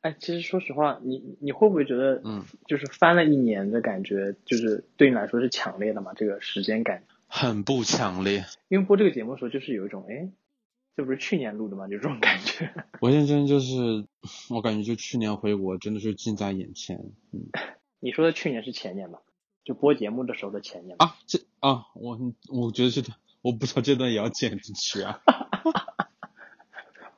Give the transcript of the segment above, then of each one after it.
哎，其实说实话，你你会不会觉得，嗯，就是翻了一年的感觉，就是对你来说是强烈的嘛？这个时间感，很不强烈。因为播这个节目的时候，就是有一种，哎，这不是去年录的吗？就这种感觉。我认真就是，我感觉就去年回国真的是近在眼前。嗯，你说的去年是前年吧？就播节目的时候的前年啊？这啊，我我觉得是的，我不知道这段也要剪进去啊。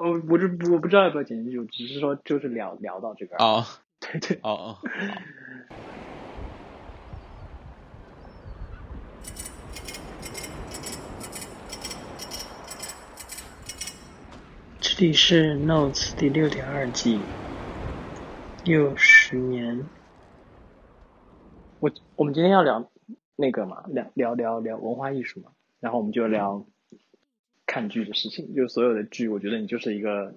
我不是我不知道要不要剪进去，只是说就是聊聊到这个。哦，对对。哦哦。这里是 Notes 第六点二季，六十年。我我们今天要聊那个嘛，聊聊聊聊文化艺术嘛，然后我们就聊。看剧的事情，就是所有的剧，我觉得你就是一个，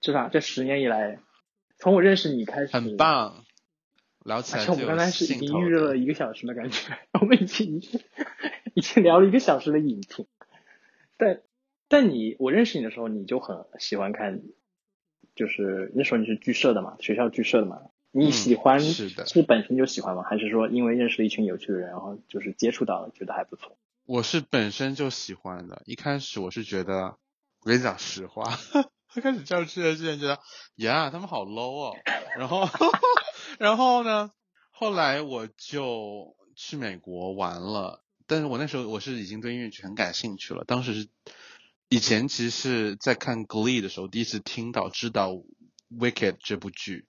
至少这十年以来，从我认识你开始，很棒，聊起来而且我们刚才是已经预热了一个小时的感觉，我们已经已经聊了一个小时的影评。但但你我认识你的时候，你就很喜欢看，就是那时候你是剧社的嘛，学校剧社的嘛，你喜欢是本身就喜欢吗？还是说因为认识了一群有趣的人，然后就是接触到了，觉得还不错？我是本身就喜欢的，一开始我是觉得，我跟你讲实话，一开始教去的之前觉得，呀，他们好 low 哦，然后，然后呢，后来我就去美国玩了，但是我那时候我是已经对音乐剧很感兴趣了，当时是以前其实是在看 Glee 的时候第一次听到知道 Wicked 这部剧，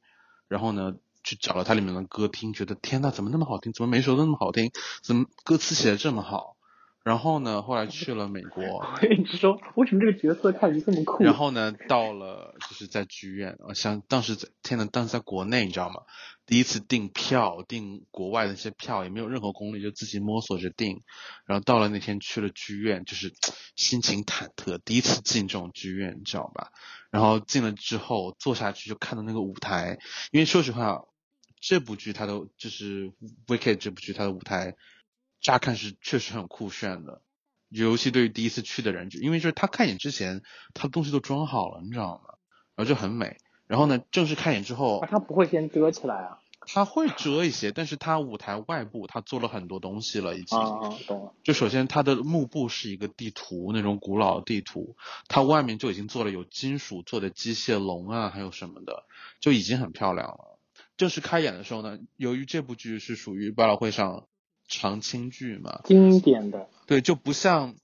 然后呢去找了它里面的歌听，觉得天呐，怎么那么好听，怎么每首都那么好听，怎么歌词写的这么好？然后呢，后来去了美国。一直说为什么这个角色看着这么酷？然后呢，到了就是在剧院，我想当时在天呐，当时在国内你知道吗？第一次订票，订国外的一些票也没有任何攻略，就自己摸索着订。然后到了那天去了剧院，就是 心情忐忑，第一次进这种剧院，你知道吧？然后进了之后坐下去就看到那个舞台，因为说实话，这部剧它的就是《Wicked》这部剧它的舞台。乍看是确实很酷炫的，尤其对于第一次去的人，就因为就是他看演之前，他的东西都装好了，你知道吗？然后就很美。然后呢，正式开演之后，他不会先遮起来啊？他会遮一些，但是他舞台外部他做了很多东西了，已经。啊，懂了。就首先他的幕布是一个地图，那种古老的地图，它外面就已经做了有金属做的机械龙啊，还有什么的，就已经很漂亮了。正式开演的时候呢，由于这部剧是属于百老汇上。长青剧嘛，经典的，对，就不像，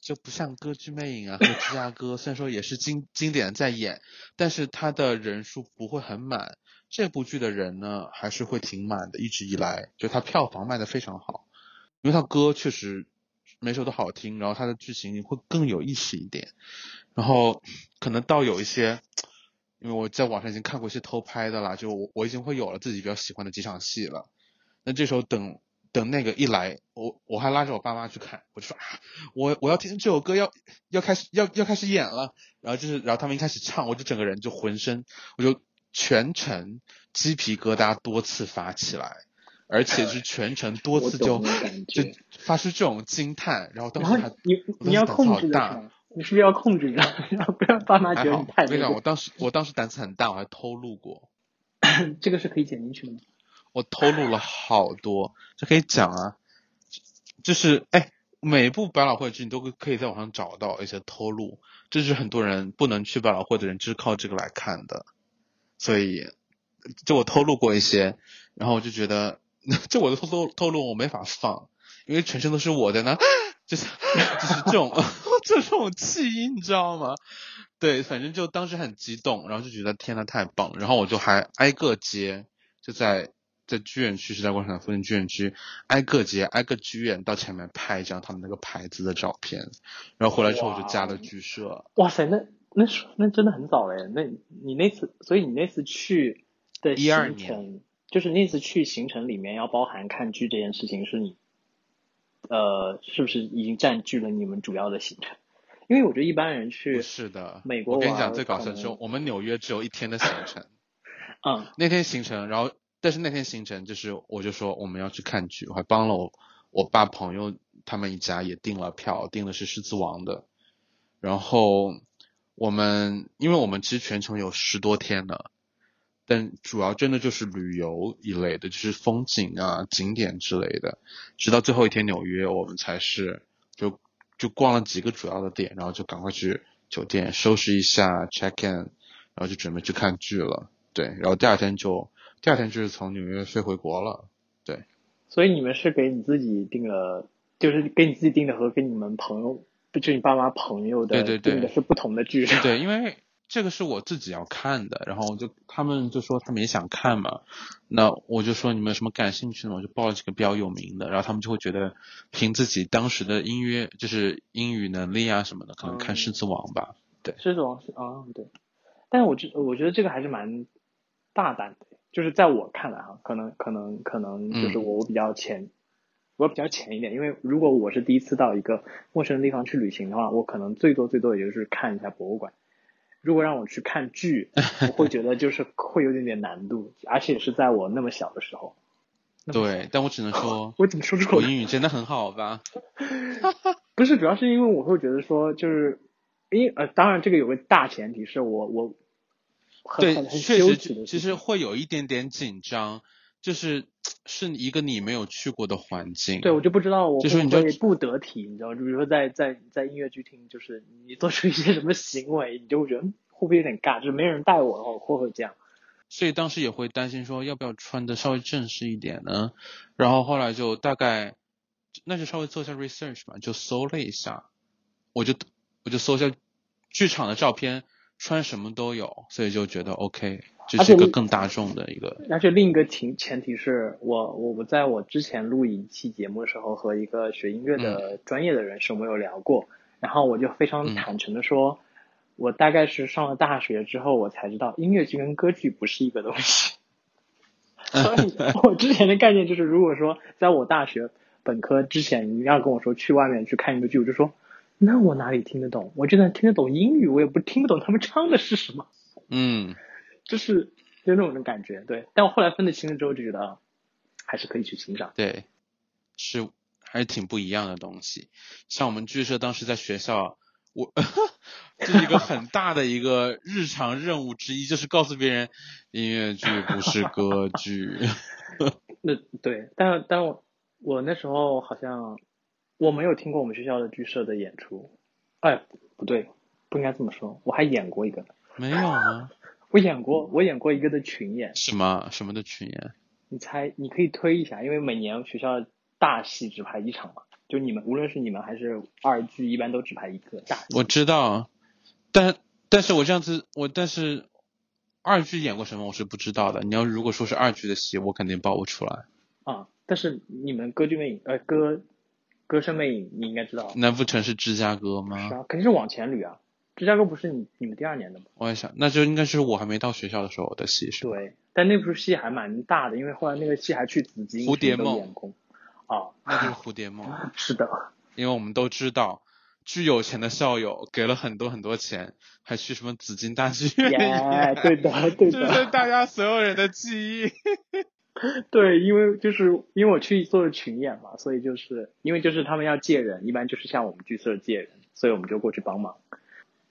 就不像歌剧魅影啊和芝加哥，虽然说也是经经典在演，但是它的人数不会很满。这部剧的人呢，还是会挺满的，一直以来，就它票房卖的非常好，因为它歌确实每首都好听，然后它的剧情会更有意思一点，然后可能到有一些，因为我在网上已经看过一些偷拍的啦，就我我已经会有了自己比较喜欢的几场戏了，那这时候等。等那个一来，我我还拉着我爸妈去看，我就说啊，我我要听这首歌，要要开始要要开始演了，然后就是然后他们一开始唱，我就整个人就浑身，我就全程鸡皮疙瘩多次发起来，而且是全程多次就就发出这种惊叹，然后当时还你你要控制大，你是不是要控制着，然后不让爸妈觉得你太。我跟你讲，我当时我当时胆子很大，我还偷录过，这个是可以剪进去的吗？我透露了好多，这可以讲啊，就是哎，每一部百老汇剧你都可以在网上找到一些透露，这是很多人不能去百老汇的人就是靠这个来看的，所以就我透露过一些，然后我就觉得 这我的透露透露我没法放，因为全程都是我的呢，就是就是这种 这种气音你知道吗？对，反正就当时很激动，然后就觉得天呐太棒了，然后我就还挨个接，就在。在剧院区，时代广场附近剧院区，挨个街，挨个剧院到前面拍一张他们那个牌子的照片，然后回来之后我就加了剧社。哇塞，那那那真的很早嘞。那你那次，所以你那次去的行程，就是那次去行程里面要包含看剧这件事情，是你，呃，是不是已经占据了你们主要的行程？因为我觉得一般人去是的，美国我跟你讲最搞笑的是，我们纽约只有一天的行程。嗯，那天行程，然后。但是那天行程就是，我就说我们要去看剧，我还帮了我我爸朋友他们一家也订了票，订的是《狮子王》的。然后我们，因为我们其实全程有十多天的，但主要真的就是旅游一类的，就是风景啊、景点之类的。直到最后一天纽约，我们才是就就逛了几个主要的点，然后就赶快去酒店收拾一下 check in，然后就准备去看剧了。对，然后第二天就第二天就是从纽约飞回国了。对，所以你们是给你自己订了，就是给你自己订的和给你们朋友，就你爸妈朋友的对对对是不同的剧是吧？对，因为这个是我自己要看的，然后我就他们就说他们也想看嘛，那我就说你们有什么感兴趣的吗？我就报了几个比较有名的，然后他们就会觉得凭自己当时的音乐就是英语能力啊什么的，可能看《狮子王》吧。对狮子王是啊，对。但是我觉我觉得这个还是蛮大胆的，就是在我看来哈，可能可能可能就是嗯我我比较浅，我比较浅一点，因为如果我是第一次到一个陌生的地方去旅行的话，我可能最多最多也就是看一下博物馆。如果让我去看剧，我会觉得就是会有点点难度，而且是在我那么小的时候。对，但我只能 说，我怎么说出口我英语真的很好吧？不是，主要是因为我会觉得说，就是因呃，当然这个有个大前提是我我很对，确实其实会有一点点紧张，就是是一个你没有去过的环境。对，我就不知道我就是你就会不会不得体，你知道吗？就比如说在在在音乐剧厅，就是你做出一些什么行为，你就会觉得嗯会不会有点尬，就是没人带我的话，我会不会这样？所以当时也会担心说要不要穿的稍微正式一点呢？然后后来就大概那就稍微做一下 research 嘛，就搜了一下，我就我就搜一下剧场的照片，穿什么都有，所以就觉得 OK，这是一个更大众的一个而且另一个前前提是我我我在我之前录一期节目的时候，和一个学音乐的专业的人士我们有聊过，然后我就非常嗯。坦诚的说，我大概是上了大学之后，我才知道音乐剧跟歌剧不是一个东西。所以我之前的概念就是，如果说在我大学本科之前，你要跟我说去外面去看一个剧，我就说，那我哪里听得懂？我就算听得懂英语，我也不听不懂他们唱的是什么。嗯，就是就那种感觉，对。但我后来分得清了之后，就觉得啊，还是可以去欣赏。对，是还是挺不一样的东西。像我们剧社当时在学校，我 这是一个很大的一个日常任务之一，就是告诉别人音乐剧不是歌剧。那对，但但我我那时候好像我没有听过我们学校的剧社的演出，哎，不对，不应该这么说，我还演过一个，没有啊？我演过我演过一个的群演，什么什么的群演？你猜，你可以推一下，因为每年学校大戏只排一场嘛，就你们无论是你们还是二剧，一般都只排一个大戏。我知道，但但是我这样子，我但是二剧演过什么我是不知道的。你要如果说是二剧的戏，我肯定报不出来。啊，但是你们歌剧魅影，呃，歌歌声魅影，你应该知道。难不成是芝加哥吗？是啊，肯定是往前捋啊。芝加哥不是你你们第二年的吗？我也想，那就应该是我还没到学校的时候的戏，是吧？对，但那部戏还蛮大的，因为后来那个戏还去紫金蝴蝶梦。啊，那就是蝴蝶梦，是的，因为我们都知道，巨有钱的校友给了很多很多钱，还去什么紫金大剧院耶，对的，对的 这是，大家所有人的记忆。对，因为就是因为我去做了群演嘛，所以就是因为就是他们要借人，一般就是像我们剧社借人，所以我们就过去帮忙。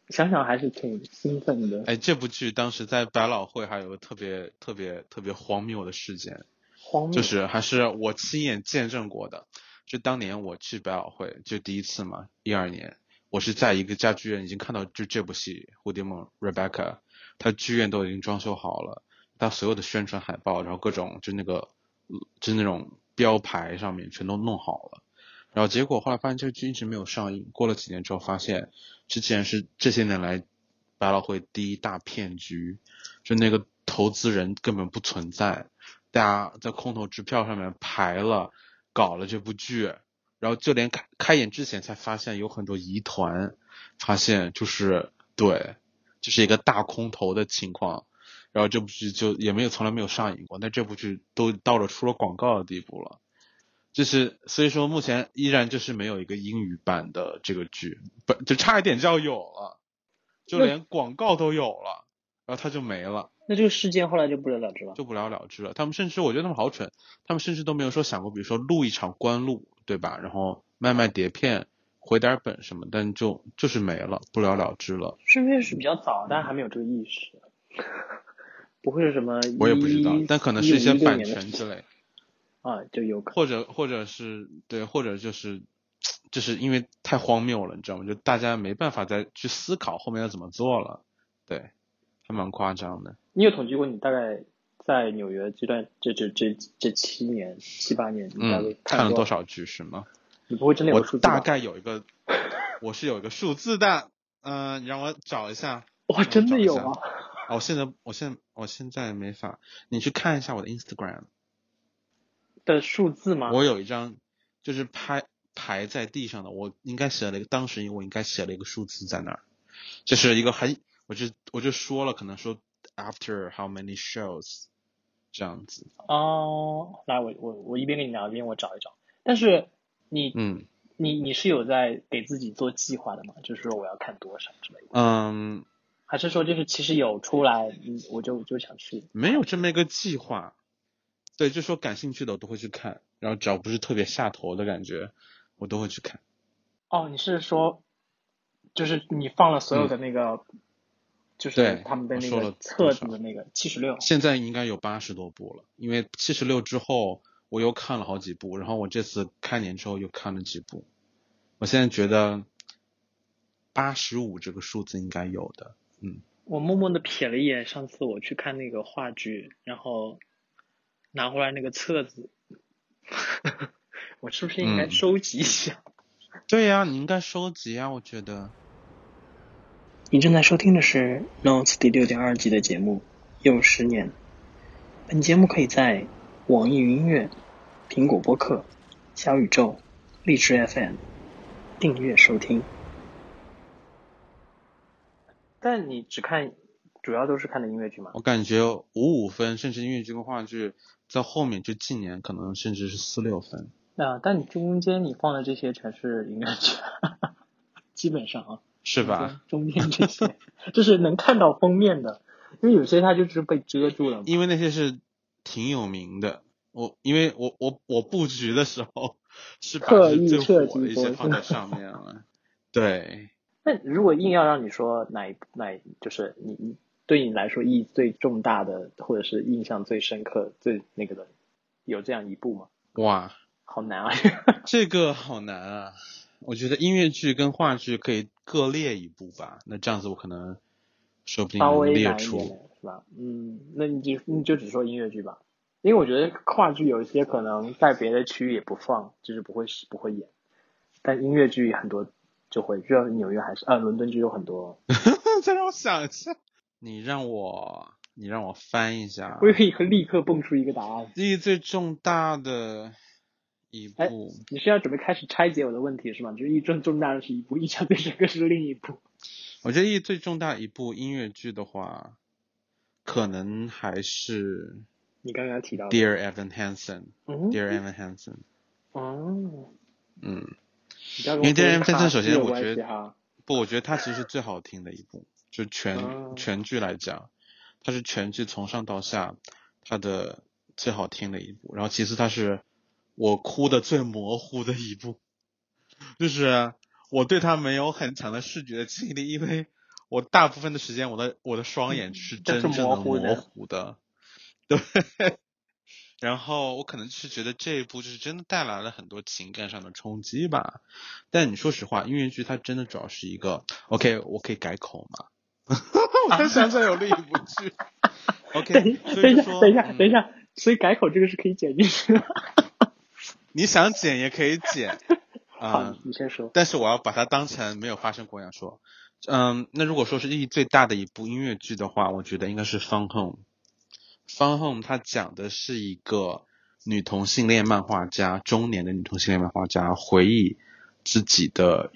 想想还是挺兴奋的。哎，这部剧当时在百老汇还有个特别特别特别荒谬的事件，荒谬，就是还是我亲眼见证过的。就当年我去百老汇，就第一次嘛，一二年，我是在一个家剧院已经看到就这部戏《蝴蝶梦》Rebecca，它剧院都已经装修好了，他所有的宣传海报，然后各种就那个就那种标牌上面全都弄好了。然后结果后来发现这个剧一直没有上映，过了几年之后发现，这竟然是这些年来百老汇第一大骗局，就那个投资人根本不存在，大家在空头支票上面排了，搞了这部剧，然后就连开开演之前才发现有很多疑团，发现就是对，就是一个大空头的情况，然后这部剧就也没有从来没有上映过，但这部剧都到了出了广告的地步了。就是所以说，目前依然就是没有一个英语版的这个剧，不就差一点就要有了，就连广告都有了，然后它就没了，那这个事件后来就不了了之了。就不了了之了。他们甚至我觉得他们好蠢，他们甚至都没有说想过，比如说录一场官录，对吧？然后卖卖碟片，回点本什么，但就就是没了，不了了之了。顺便是比较早，但还没有这个意识。不会是什么我也不知道，但可能是一些版权之类，啊，就有可或者或者是对，或者就是就是因为太荒谬了，你知道吗？就大家没办法再去思考后面要怎么做了，对，还蛮夸张的。你有统计过你大概在纽约这段这这这这七年七八年，你大概嗯，看了多多？少剧是吗？你不会真的有数字吧大概有一个，我是有一个数字的，嗯、你让我找一下。哇，真的有啊！我现在我现在我现在没法，你去看一下我的 Instagram，的数字吗？我有一张就是拍排在地上的，我应该写了一个，当时我应该写了一个数字在那儿，就是一个很，我就我就说了，可能说 after how many shows 这样子，哦，来，我我我一边跟你聊一边我找一找。但是你嗯你你是有在给自己做计划的吗？就是说我要看多少之类的，嗯，还是说就是其实有出来，嗯，我就就想去？没有这么一个计划，对，就说感兴趣的我都会去看，然后只要不是特别下头的感觉，我都会去看。哦，你是说，就是你放了所有的那个，就是他们的那个册子的那个七十六。现在应该有八十多部了，因为七十六之后我又看了好几部，然后我这次开年之后又看了几部，我现在觉得八十五这个数字应该有的，嗯，我默默的瞥了一眼，上次我去看那个话剧，然后拿回来那个册子，我是不是应该嗯收集一下？对呀、你应该收集啊，我觉得。你正在收听的是《Notes》第六点二季的节目《又十年》。本节目可以在网易云音乐、苹果播客、小宇宙、荔枝 FM 订阅收听。但你只看，主要都是看的音乐剧吗？我感觉五五分，甚至音乐剧跟话剧在后面就近年可能甚至是四六分。啊，但你中间你放的这些全是音乐剧，基本上啊，是吧？中间？这些就是能看到封面的，因为有些它就是被遮住了。因为那些是挺有名的，我因为我我我布局的时候 是把最设火的一些放在上面了。对，那如果硬要让你说哪一哪就是你你对你来说意义最重大的，或者是印象最深刻、最那个的，有这样一部吗？哇，好难啊！这个好难啊！我觉得音乐剧跟话剧可以各列一部吧，那这样子我可能说不定稍能列出。是吧？嗯，那你就你就只说音乐剧吧，因为我觉得话剧有一些可能在别的区域也不放，就是不会不会演，但音乐剧很多就会，就像纽约还是呃伦敦就有很多，再让我想一下，你让我你让我翻一下我以为会立刻蹦出一个答案。意义最重大的一哎部。你是要准备开始拆解我的问题是吗？就是一重重大的是一部，印象最深刻是另一部。我觉得意义最重大一部音乐剧的话，可能还是你刚刚提到的，Dear Evan Hansen。嗯 Dear Evan Hansen。哦，嗯，因为 Dear 说 Evan Hansen 首先我觉得，不，我觉得它其实是最好听的一部，就全、哦全剧来讲，它是全剧从上到下它的最好听的一部。然后其次它是我哭的最模糊的一部，就是我对它没有很强的视觉记忆力，因为我大部分的时间我的我的双眼是真正的模糊的模糊的，对。然后我可能是觉得这一部就是真的带来了很多情感上的冲击吧。但你说实话，音乐剧它真的主要是一个 OK，我可以改口吗？我才想起来有另一部剧。OK，等一下，等一下，嗯等一下，所以改口这个是可以剪进去的。你想剪也可以剪，啊嗯，，你先说。但是我要把它当成没有发生过一样说。嗯，那如果说是意义最大的一部音乐剧的话，我觉得应该是《Fun Home》。《Fun Home》它讲的是一个女同性恋漫画家，中年的女同性恋漫画家回忆自己的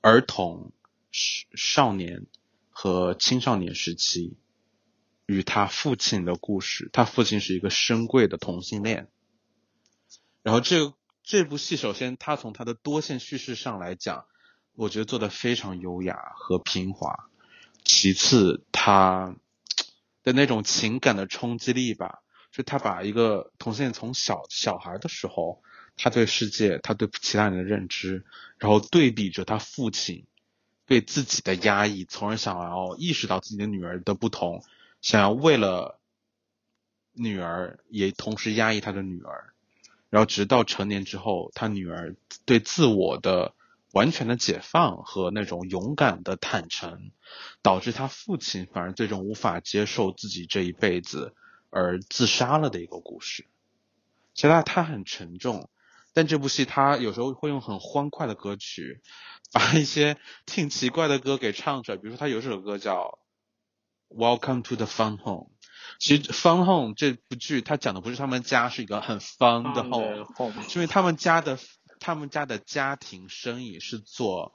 儿童、少少年和青少年时期与他父亲的故事。他父亲是一个深贵的同性恋。然后这这部戏，首先它从它的多线叙事上来讲，我觉得做的非常优雅和平滑。其次，它的那种情感的冲击力吧，就他把一个同性恋从小小孩的时候，他对世界、他对其他人的认知，然后对比着他父亲对自己的压抑，从而想要意识到自己的女儿的不同，想要为了女儿也同时压抑他的女儿，然后直到成年之后，他女儿对自我的完全的解放和那种勇敢的坦诚，导致他父亲反而最终无法接受自己这一辈子而自杀了的一个故事。其实他他很沉重，但这部戏他有时候会用很欢快的歌曲，把一些挺奇怪的歌给唱出来。比如说他有首歌叫《Welcome to the Fun Home》，其实《Fun Home》这部剧它讲的不是他们家是一个很 fun 的 home，home 是因为他们家的他们家的家庭生意是做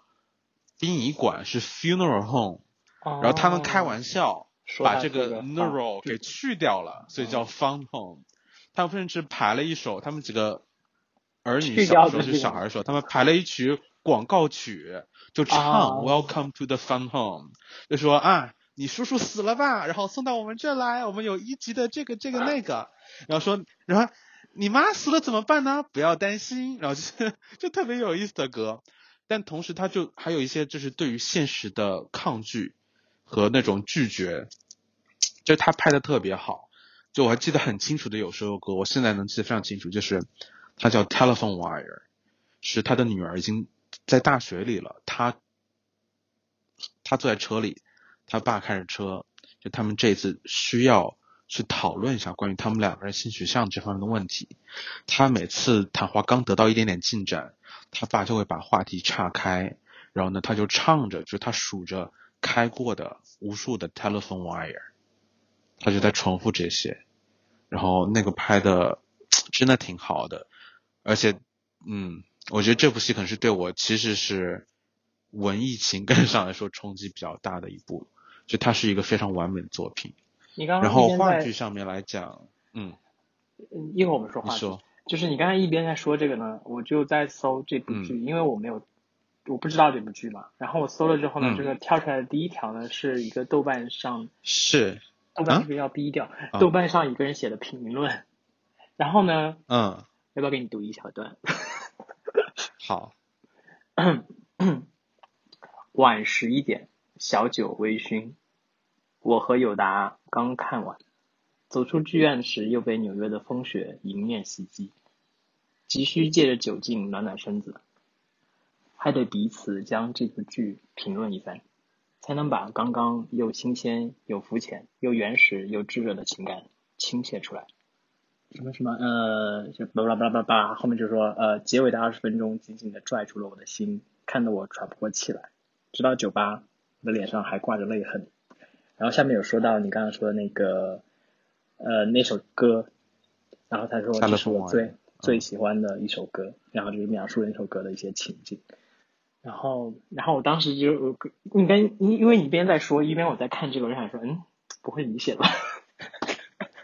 殡仪馆，是 funeral home，然后他们开玩笑把这个个 neural 给去掉了，所以叫 fun home。他们甚至排了一首，他们几个儿女小时候是小孩的时候，他们排了一曲广告曲，就唱啊。Welcome to the fun home，就说啊，你叔叔死了吧，然后送到我们这来，我们有一级的这个这个那个，然后说，然后你妈死了怎么办呢？不要担心，然后就 就特别有意思的歌，但同时他就还有一些就是对于现实的抗拒和那种拒绝，就他拍的特别好。就我还记得很清楚的有首歌，我现在能记得非常清楚，就是他叫 Telephone Wire，是他的女儿已经在大学里了，他他坐在车里，他爸开着车，就他们这次需要去讨论一下关于他们两个人性取向这方面的问题。他每次谈话刚得到一点点进展，他爸就会把话题岔开，然后呢，他就唱着，就他数着开过的无数的 telephone wire，他就在重复这些，然后那个拍的真的挺好的，而且，嗯，我觉得这部戏可能是对我其实是文艺情感上来说冲击比较大的一部，就它是一个非常完美的作品。你刚刚然后话剧上面来讲，嗯，嗯一会儿我们说话剧，就是你刚才一边在说这个呢，我就在搜这部嗯剧，因为我没有我不知道这部剧嘛，然后我搜了之后呢，嗯这个跳出来的第一条呢是一个豆瓣上是，啊豆瓣这个要低调，啊豆瓣上一个人写的评论，然后呢，嗯，要不要给你读一小段？好，晚十一点，小酒微醺，我和友达刚看完，走出剧院时又被纽约的风雪迎面袭击，急需借着酒劲暖暖身子，还得彼此将这部剧评论一番，才能把刚刚又新鲜又肤浅又原始又炙热的情感倾泻出来。什么什么呃，就巴拉巴拉巴拉，后面就说呃，结尾的二十分钟紧紧的拽住了我的心，看得我喘不过气来。直到酒吧，我的脸上还挂着泪痕。然后下面有说到你刚刚说的那个呃那首歌，然后他说这是我最最喜欢的一首歌，然后就是描述了那首歌的一些情景。然后，然后我当时就我应该因因为你一边在说，一边我在看这个，我就想说，嗯，不会你写吧？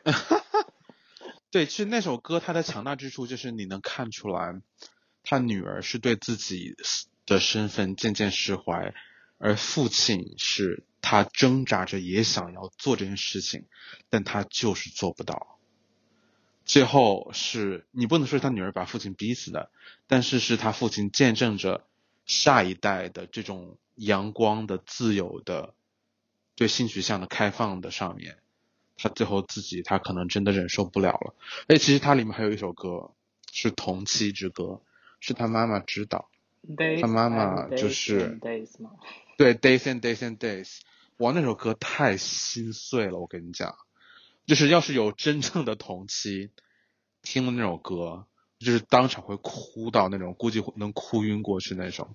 对，其实那首歌它的强大之处就是你能看出来，他女儿是对自己的身份渐渐释怀，而父亲是他挣扎着也想要做这件事情，但他就是做不到。最后是你不能说是他女儿把父亲逼死的，但是是他父亲见证着下一代的这种阳光的、自由的、对性取向的开放的上面。他最后自己他可能真的忍受不了了。哎，其实它里面还有一首歌是《同妻之歌》，是他妈妈指导。他妈妈就是对，Days and Days and Days，哇，那首歌太心碎了，我跟你讲，就是要是有真正的同期，听了那首歌，就是当场会哭到那种，估计会能哭晕过去那种。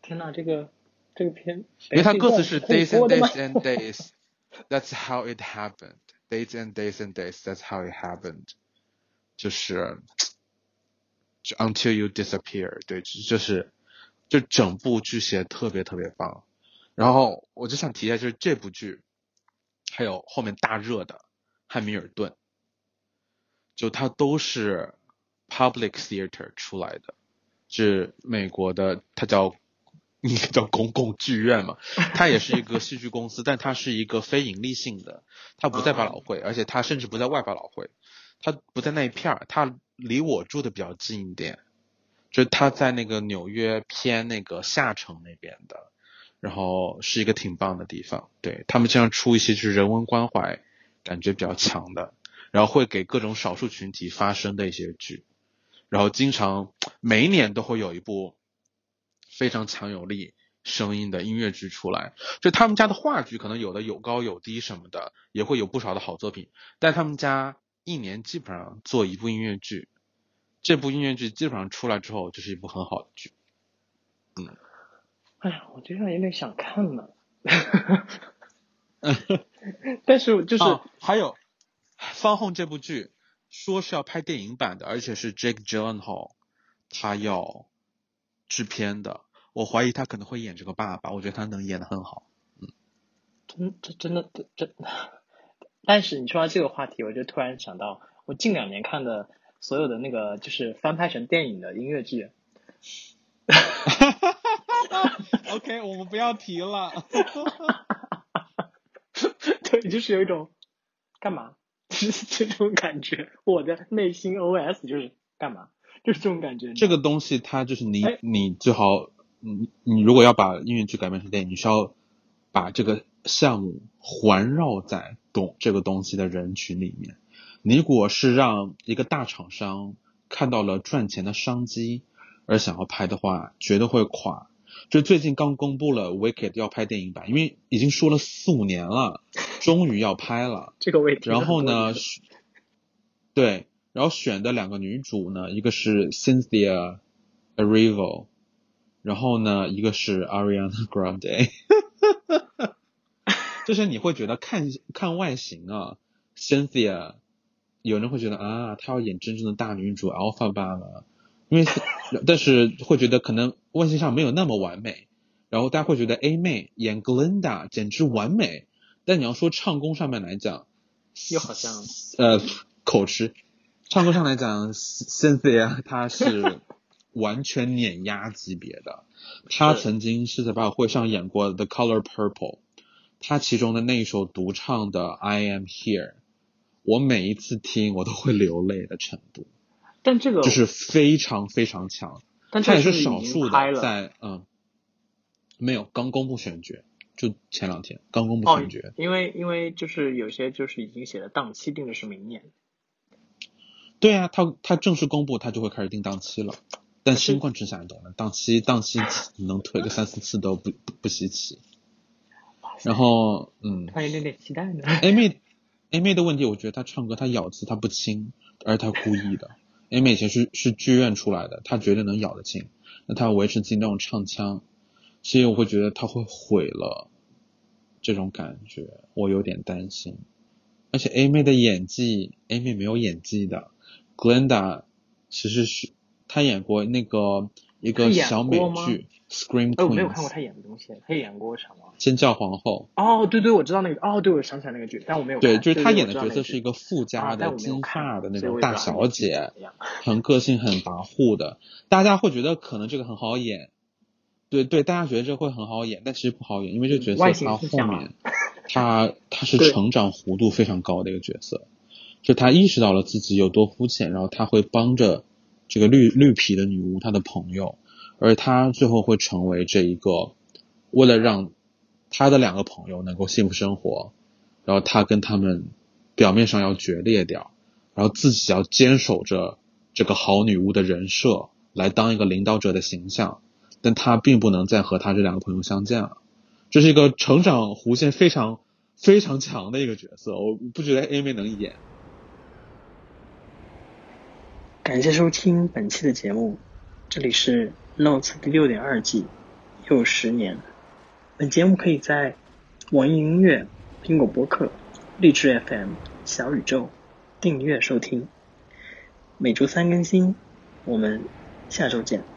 天呐，这个这个片，因为它歌词是 Days and 播的吗 Days and Days，That's how it happened. Days and Days and Days, That's how it happened. 就是就 Until you disappear，对，就是就整部剧写得特别特别棒。然后我就想提一下，就是这部剧，还有后面大热的《汉密尔顿》，就它都是 public theater 出来的，是美国的，它叫应该叫公共剧院嘛，它也是一个戏剧公司，但它是一个非盈利性的，它不在百老汇，而且它甚至不在外百老汇，它不在那一片儿，它离我住的比较近一点，就他在那个纽约偏那个下城那边的，然后是一个挺棒的地方。对他们经常出一些就是人文关怀感觉比较强的，然后会给各种少数群体发声的一些剧，然后经常每一年都会有一部非常强有力声音的音乐剧出来。就他们家的话剧可能有的有高有低什么的，也会有不少的好作品，但他们家一年基本上做一部音乐剧。这部音乐剧基本上出来之后，就是一部很好的剧。嗯，哎呀，我这样有点想看呢。但是就是、哦还有《方红》这部剧，说是要拍电影版的，而且是 Jake Gyllenhaal 他要制片的。我怀疑他可能会演这个爸爸，我觉得他能演的很好。嗯真这真的真真，但是你说到这个话题，我就突然想到，我近两年看的所有的那个就是翻拍成电影的音乐剧，OK，我们不要提了。对，就是有一种干嘛，就是这种感觉。我的内心 OS 就是干嘛，就是这种感觉。这个东西它就是你哎你最好，你你如果要把音乐剧改编成电影，你需要把这个项目环绕在懂这个东西的人群里面。你如果是让一个大厂商看到了赚钱的商机而想要拍的话，绝对会垮。就最近刚公布了《Wicked》要拍电影版，因为已经说了四五年了，终于要拍了。这个位置然后呢，对，然后选的两个女主呢，一个是 Cynthia Erivo，然后呢，一个是 Ariana Grande。就是你会觉得看看外形啊，Cynthia，有人会觉得啊，她要演真正的大女主 Alpha 爸爸，因为 但是会觉得可能外形上没有那么完美，然后大家会觉得 A 妹演 Glinda 简直完美，但你要说唱功上面来讲，又好像呃口吃，唱功上来讲，Cynthia 她是 完全碾压级别的。她曾经是在百老汇上演过《The Color Purple》，她其中的那一首独唱的《I Am Here》，我每一次听我都会流泪的程度，但这个就是非常非常强。但这也是少数的在嗯，没有刚公布选角，就前两天刚公布哦选角。，因为因为就是有些就是已经写的档期定的是明年，对啊，他他正式公布，他就会开始定档期了。但新冠之下，你懂的，档期档期能推个三四次都不不不稀奇。然后，嗯还有点点期待呢。，A 妹 A 妹的问题，我觉得她唱歌她咬字她不清，而她故意的。A 妹以前是是剧院出来的，她绝对能咬得清。那她维持自己那种唱腔，所以我会觉得她会毁了这种感觉，我有点担心。而且 A 妹的演技，A 妹没有演技的。Glenda 其实是她演过那个一个小美剧《Scream 哎，我没有看过他演的东西，他演过什么？尖叫皇后。哦，对对，我知道那个，哦，对，我想起来那个剧，但我没有看。对，就是他演的角色是一个富啊家的金发的那种大小姐很个性、很跋扈的。大家会觉得可能这个很好演，对对，大家觉得这会很好演，但其实不好演，因为这个角色他后面，他他是成长弧度非常高的一个角色，就他意识到了自己有多肤浅，然后他会帮着这个绿绿皮的女巫他的朋友，而他最后会成为这一个，为了让他的两个朋友能够幸福生活，然后他跟他们表面上要决裂掉，然后自己要坚守着这个好女巫的人设，来当一个领导者的形象，但他并不能再和他这两个朋友相见了。这是一个成长弧线非常非常强的一个角色，我不觉得 A 妹能演。感谢收听本期的节目，这里是 Notes 第六点二季，又十年。本节目可以在网易音乐、苹果播客、荔枝 FM、小宇宙订阅收听，每周三更新。我们下周见。